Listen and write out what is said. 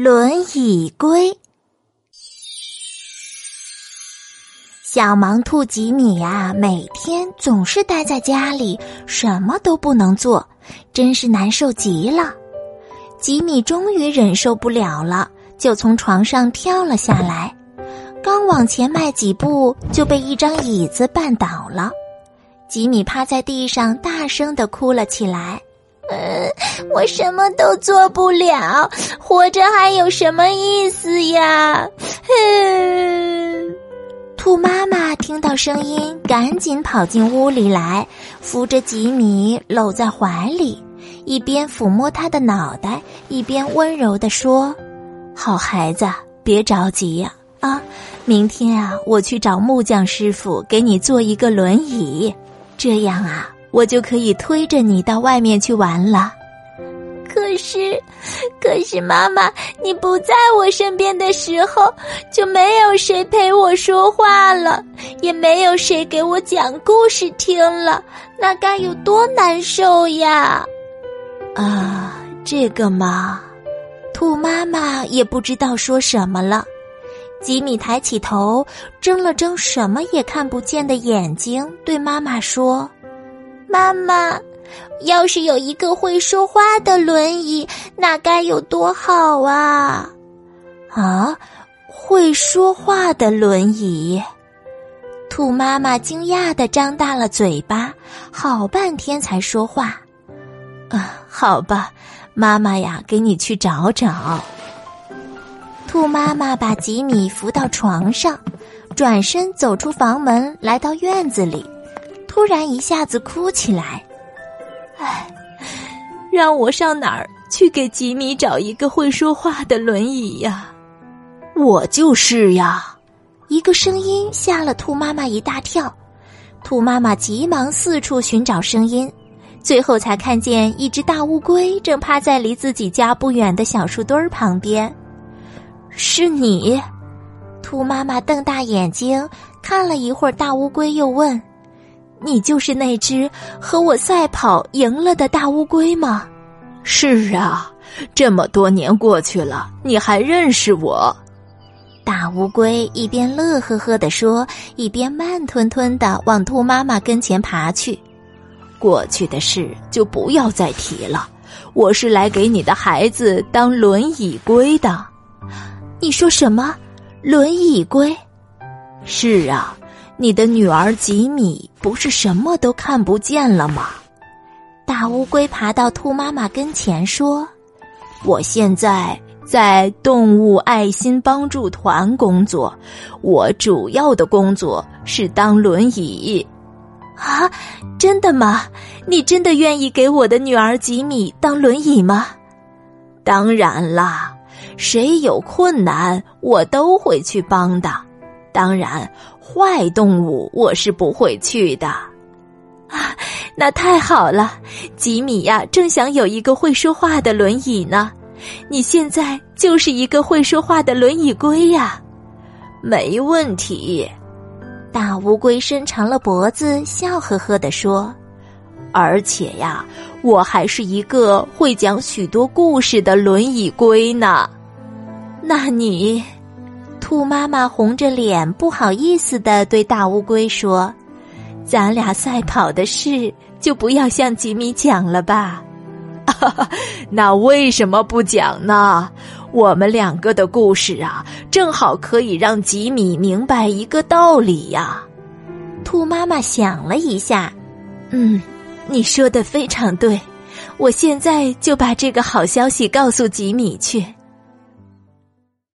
轮椅龟。小盲兔吉米呀，每天总是待在家里，什么都不能做，真是难受极了。吉米终于忍受不了了，就从床上跳了下来，刚往前迈几步，就被一张椅子绊倒了。吉米趴在地上，大声的哭了起来。嗯，我什么都做不了，活着还有什么意思呀？哼！兔妈妈听到声音，赶紧跑进屋里来，扶着吉米搂在怀里，一边抚摸他的脑袋，一边温柔地说：“好孩子，别着急呀，啊，明天啊，我去找木匠师傅给你做一个轮椅，这样啊。”我就可以推着你到外面去玩了。可是，可是妈妈，你不在我身边的时候，就没有谁陪我说话了，也没有谁给我讲故事听了，那该有多难受呀！啊，这个嘛，兔妈妈也不知道说什么了。吉米抬起头，睁了睁什么也看不见的眼睛，对妈妈说。妈妈，要是有一个会说话的轮椅，那该有多好啊！啊，会说话的轮椅！兔妈妈惊讶的张大了嘴巴，好半天才说话。啊，好吧，妈妈呀，给你去找找。兔妈妈把吉米扶到床上，转身走出房门，来到院子里。突然一下子哭起来，唉，让我上哪儿去给吉米找一个会说话的轮椅呀？我就是呀！一个声音吓了兔妈妈一大跳，兔妈妈急忙四处寻找声音，最后才看见一只大乌龟正趴在离自己家不远的小树墩儿旁边。是你？兔妈妈瞪大眼睛看了一会儿大乌龟，又问。你就是那只和我赛跑赢了的大乌龟吗？是啊，这么多年过去了，你还认识我？大乌龟一边乐呵呵地说，一边慢吞吞的往兔妈妈跟前爬去。过去的事就不要再提了，我是来给你的孩子当轮椅龟的。你说什么？轮椅龟？是啊。你的女儿吉米不是什么都看不见了吗？大乌龟爬到兔妈妈跟前说：“我现在在动物爱心帮助团工作，我主要的工作是当轮椅。”啊，真的吗？你真的愿意给我的女儿吉米当轮椅吗？当然啦，谁有困难我都会去帮的。当然。坏动物我是不会去的，啊，那太好了！吉米呀，正想有一个会说话的轮椅呢。你现在就是一个会说话的轮椅龟呀，没问题。大乌龟伸长了脖子，笑呵呵地说：“而且呀，我还是一个会讲许多故事的轮椅龟呢。那你？”兔妈妈红着脸，不好意思的对大乌龟说：“咱俩赛跑的事就不要向吉米讲了吧。”那为什么不讲呢？我们两个的故事啊，正好可以让吉米明白一个道理呀。兔妈妈想了一下，嗯，你说的非常对，我现在就把这个好消息告诉吉米去。